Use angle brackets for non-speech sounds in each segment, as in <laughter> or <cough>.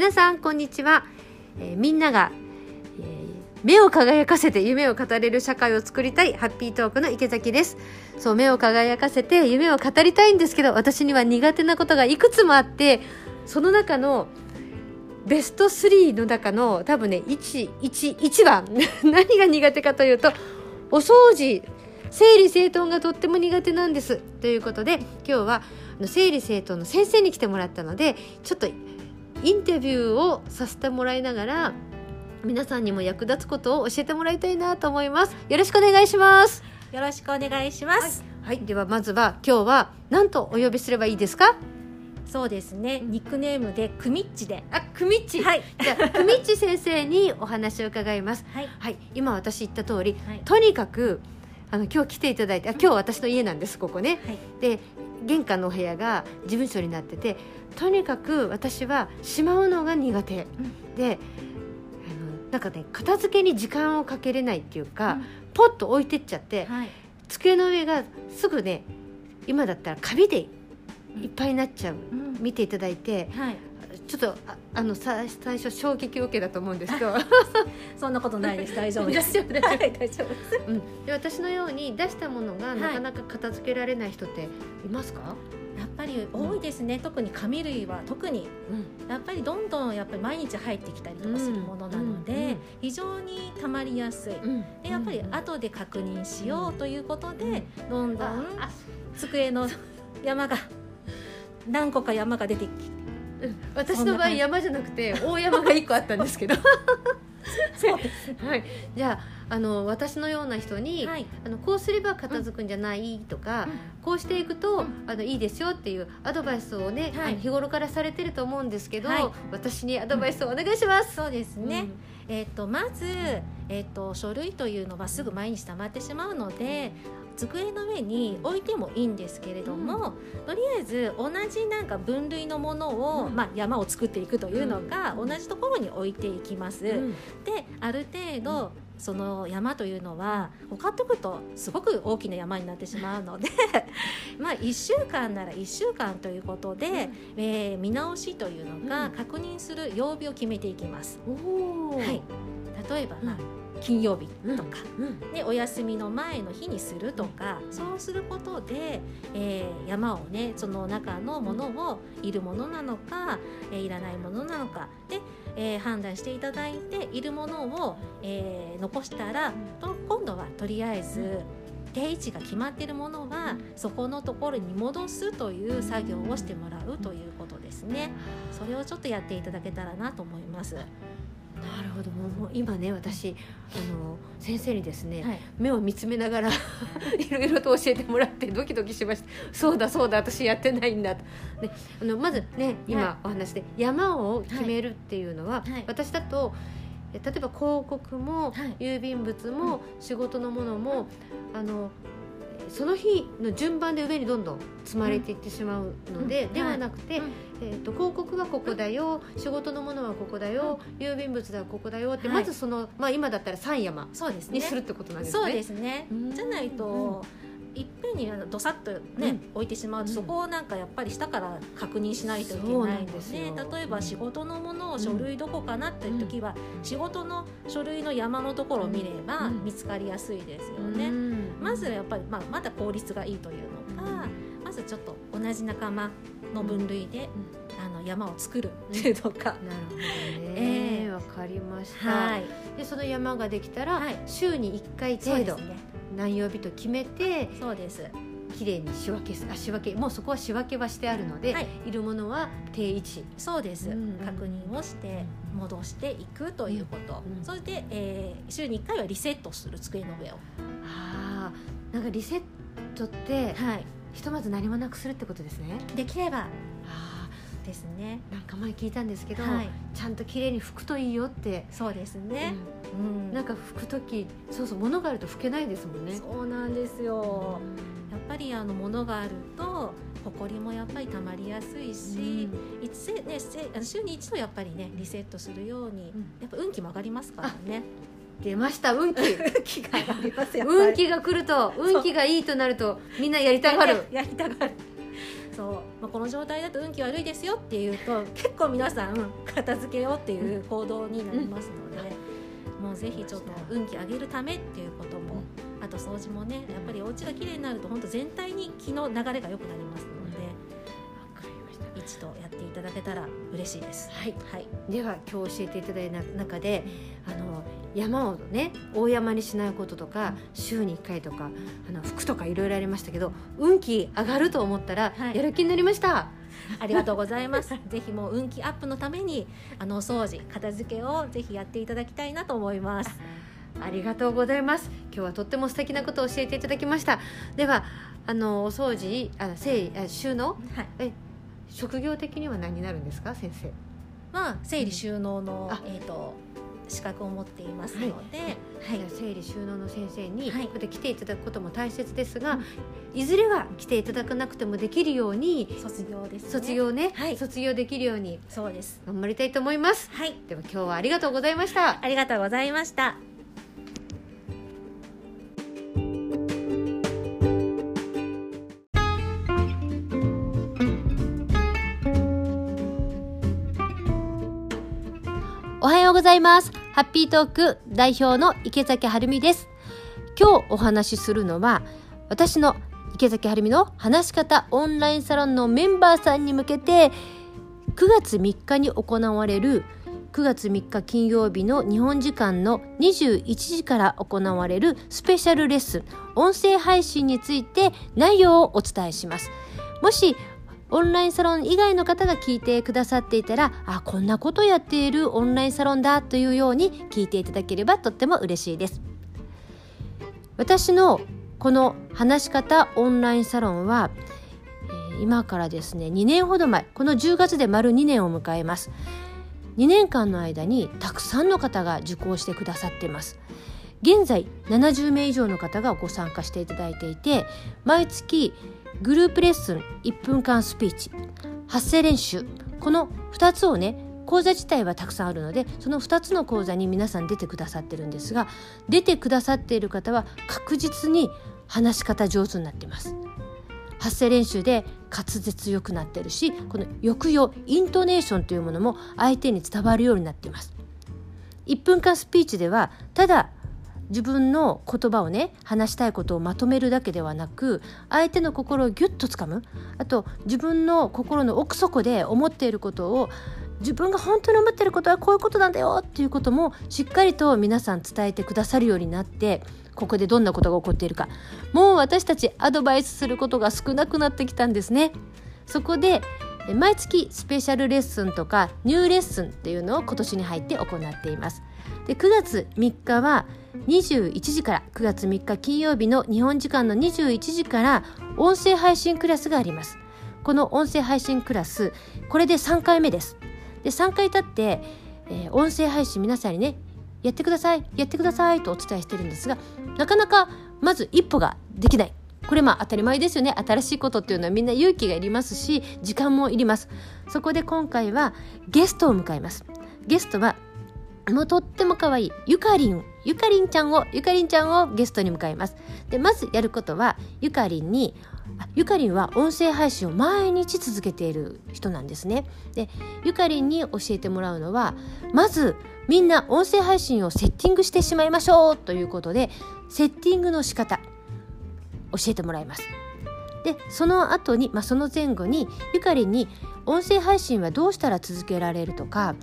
皆さんこんにちは、えーみんなが、えー目を輝かせて夢を語れる社会を作りたいハッピートークの池崎です。そう目を輝かせて夢を語りたいんですけど私には苦手なことがいくつもあってその中のベスト3の中の多分ね 1, 1, 1番 <laughs> 何が苦手かというとお掃除。整理整頓がとっても苦手なんです。ということで今日は整理整頓の先生に来てもらったのでちょっとインタビューをさせてもらいながら皆さんにも役立つことを教えてもらいたいなと思いますよろしくお願いしますよろしくお願いします。はいではまずは今日は何とお呼びすればいいですか？そうですね。ニックネームでクミッチで。あくみっちはい。じゃあくみっち先生にお話を伺いますはい。はい今私言った通りはい。とにかくあの今日来ていただいてあ今日私の家なんですここねはい。で玄関のお部屋が事務所になっててとにかく私はしまうのが苦手、であのなんかね片付けに時間をかけれないっていうか、ポッと置いてっちゃってはい。机の上がすぐね今だったらカビでいっぱいになっちゃう、うん。見ていただいてはい。ちょっとああのさ最初衝撃を受けたと思うんですけど <laughs> そんなことないです。大丈夫です。大丈夫大丈夫はい。大丈夫です。うん、で私のように出したものがいなかなか片付けられない人っていますか、やっぱり多いですね。特に紙類は特にやっぱりどんどんやっぱり毎日入ってきたりとかするものなので、うんうん非常に溜まりやすい。うんでやっぱりうん後で確認しようということで、うんどんどんあ机の山が何個か山が出てきうん私の場合山じゃなくて大山が一個あったんですけど <laughs> そうです。はい、じゃああの私のような人に、はい。あのこうすれば片付くんじゃないとか、こうしていくと、あのいいですよっていうアドバイスをね、はいあの日頃からされてると思うんですけど、はい私にアドバイスをお願いします。そうですね。えっ、とまずえっ、と書類というのはすぐ毎日溜まってしまうので。机の上に置いてもいいんですけれども、とりあえず同じなんか分類のものを、うん。まあ、山を作っていくというのがうん。同じところに置いていきます。うん。である程度その山というのは他とくとすごく大きな山になってしまうので <laughs> まあ1週間なら1週間ということで、えー見直しというのうん。が確認する曜日を決めていきます。おー。はい、例えば、まあうん金曜日うんとか、うん。でお休みの前の日にするとか、そうすることで、えー山をねその中のものをいるものなのか、えーいらないものなのか。で、えー判断していただいているものを、えー残したら、と今度はとりあえず定位置が決まっているものは、そこのところに戻すという作業をしてもらうということですね。それをちょっとやっていただけたらなと思います。はなるほど。もう今ね私あの先生にですね、い、目を見つめながら <laughs> いろいろと教えてもらってドキドキしました。そうだそうだ私やってないんだと、ね、あのまずねは今お話で山を決めるっていうのは、はい。私だとえ例えば広告も、はい。郵便物も、仕事のものもあのその日の順番で上にどんどん積まれていってしまうので、うんではなくて、うんえー、と広告はここだよ仕事のものはここだよ、郵便物はここだよって、はい。まずその、まあ、今だったら3山そうですね。にするってことなんですね。そうですね。うん。じゃないと、いっぺんにどさっとね、うん。置いてしまうと、うん。そこをなんかやっぱり下から確認しないといけないのですよ。で例えば仕事のものを書類どこかなっていう時は、仕事の書類の山のところを見ればうん見つかりやすいですようね。んまずやっぱり、まあ、まだ効率がいいというのが、まずちょっと同じ仲間の分類で、あの山を作るっていうのが、なるほどね。ええ。わ、かりました、はい、でその山ができたら、はい。週に1回程度、ね何曜日と決めてそうです。きれいに仕分けすあ仕分けもうそこは仕分けはしてあるので、はい。い、るものは定位置。そうです、うん確認をして戻していくということ、うんうん。それで、えー週に1回はリセットする机の上を。あーなんかリセットってはい。ひとまず何もなくするってことですね。できればあですね。ーなんか前聞いたんですけど、はい。ちゃんときれいに拭くといいよって、そうですね、うん。うん。なんか拭く時そうそう物があると拭けないですもんね。そうなんですよ。やっぱりあの物があると埃もやっぱりたまりやすいし、いつせねせ週に一度やっぱりねリセットするように、ん。やっぱ運気も上がりますからね。出ました運気。<laughs> 運気が来ると運気がいいとなるとみんなやりたがる。<laughs> やりたがるそう、まあ、この状態だと運気悪いですよっていうと結構皆さんうん片付けようっていう行動になりますので、もうぜひちょっと運気上げるためっていうことも、あと掃除もねやっぱりお家が綺麗になると本当全体に気の流れが良くなりますので、一度やっていただけたら嬉しいです。はい。はい、では今日教えていただいた中であの山をね大山にしないこととか週に1回とかあの服とかいろいろありましたけど運気上がると思ったらはい。やる気になりました、ありがとうございます。<laughs> ぜひもう運気アップのためにあのお掃除片付けをぜひやっていただきたいなと思います。ありがとうございます。今日はとっても素敵なことを教えていただきました。ではあのお掃除あ整理あ収納？はい、え職業的には何になるんですか先生？まあ整理収納の、あ。えっ、と資格を持っていますので、はい、じゃあ整理収納の先生に、はい。こうやって来ていただくことも大切ですが、いずれは来ていただかなくてもできるように卒業です、ね。卒業ね、はい。卒業できるようにそうです。頑張りたいと思います。はい、では今日はありがとうございました。ありがとうございました。おはようございますハッピートーク代表の池崎晴美です。今日お話しするのは私の池崎晴美の話し方オンラインサロンのメンバーさんに向けて9月3日に行われる9月3日金曜日の日本時間の21時から行われるスペシャルレッスン音声配信について内容をお伝えします。もしオンラインサロン以外の方が聞いてくださっていたらあこんなことやっているオンラインサロンだというように聞いていただければとっても嬉しいです。私のこの話し方オンラインサロンは、今からですね2年ほど前この10月で丸2年を迎えます。2年間の間にたくさんの方が受講してくださっています。現在70名以上の方がご参加していただいていて毎月グループレッスン1分間スピーチ。発声練習。この2つをね講座自体はたくさんあるのでその2つの講座に皆さん出てくださってるんですが出てくださっている方は確実に話し方上手になっています。発声練習で滑舌良くなってるしこの抑揚イントネーションというものも相手に伝わるようになっています。1分間スピーチではただ自分の言葉をね話したいことをまとめるだけではなく相手の心をギュッとつかむあと自分の心の奥底で思っていることを自分が本当に思っていることはこういうことなんだよっていうこともしっかりと皆さん伝えてくださるようになってここでどんなことが起こっているかもう私たちアドバイスすることが少なくなってきたんですね。そこで毎月スペシャルレッスンとかニューレッスンっていうのを今年に入って行っています。で9月3日は21時から9月3日金曜日の日本時間の21時から音声配信クラスがあります。この音声配信クラスこれで3回目です。で3回経って、えー音声配信皆さんにねやってくださいやってくださいとお伝えしてるんですがなかなかまず一歩ができないこれまあ当たり前ですよね新しいことっていうのはみんな勇気がいりますし時間もいりますそこで今回はゲストを迎えますゲストはもうとっても可愛いゆかりんゆかりんちゃんをゆかりんちゃんをゲストに迎えます。でまずやることはゆかりんにゆかりんは音声配信を毎日続けている人なんですね。でゆかりんに教えてもらうのはまずみんな音声配信をセッティングしてしまいましょうということでセッティングの仕方教えてもらいます。でその後に、まあ、その前後にゆかりんに音声配信はどうしたら続けられるとか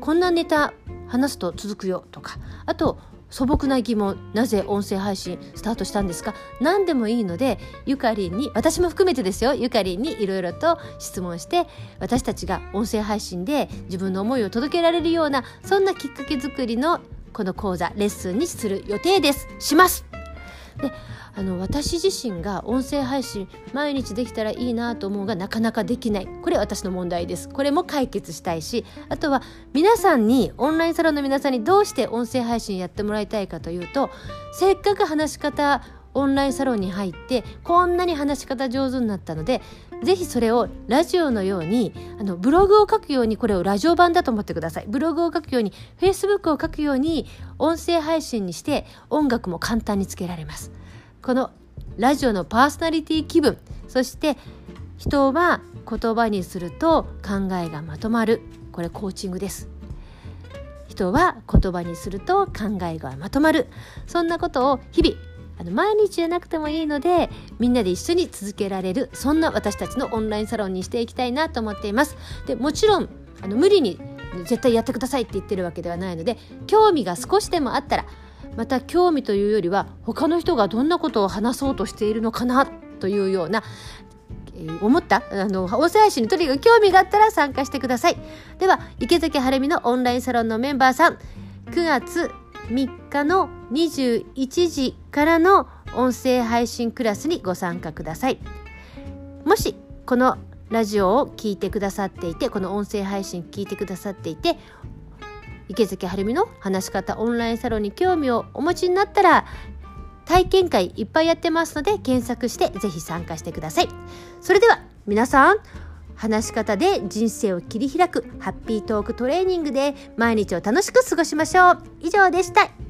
こんなネタ話すと続くよとかあと素朴な疑問なぜ音声配信スタートしたんですか何でもいいのでゆかりんに私も含めてですよゆかりんにいろいろと質問して私たちが音声配信で自分の思いを届けられるようなそんなきっかけ作りのこの講座レッスンにする予定です。します。であの私自身が音声配信毎日できたらいいなと思うがなかなかできない。これ私の問題です。これも解決したいしあとは皆さんにオンラインサロンの皆さんにどうして音声配信やってもらいたいかというとせっかく話し方オンラインサロンに入ってこんなに話し方上手になったのでぜひそれをラジオのようにあのブログを書くようにこれをラジオ版だと思ってください。ブログを書くようにフェイスブックを書くように音声配信にして音楽も簡単につけられます。このラジオのパーソナリティ気分。そして人は言葉にすると考えがまとまる。これコーチングです。人は言葉にすると考えがまとまる。そんなことを日々の毎日じゃなくてもいいのでみんなで一緒に続けられるそんな私たちのオンラインサロンにしていきたいなと思っています。でもちろんあの無理に絶対やってくださいって言ってるわけではないので興味が少しでもあったらまた興味というよりは他の人がどんなことを話そうとしているのかなというようなえー思ったあの音声配信にとにかく興味があったら参加してください。では池崎晴美のオンラインサロンのメンバーさん9月3日の21時からの音声配信クラスにご参加ください。もしこのラジオを聞いてくださっていてこの音声配信聞いてくださっていて池崎晴美の話し方オンラインサロンに興味をお持ちになったら体験会いっぱいやってますので検索してぜひ参加してください。それでは皆さん話し方で人生を切り開くハッピートークトレーニングで毎日を楽しく過ごしましょう。以上でした。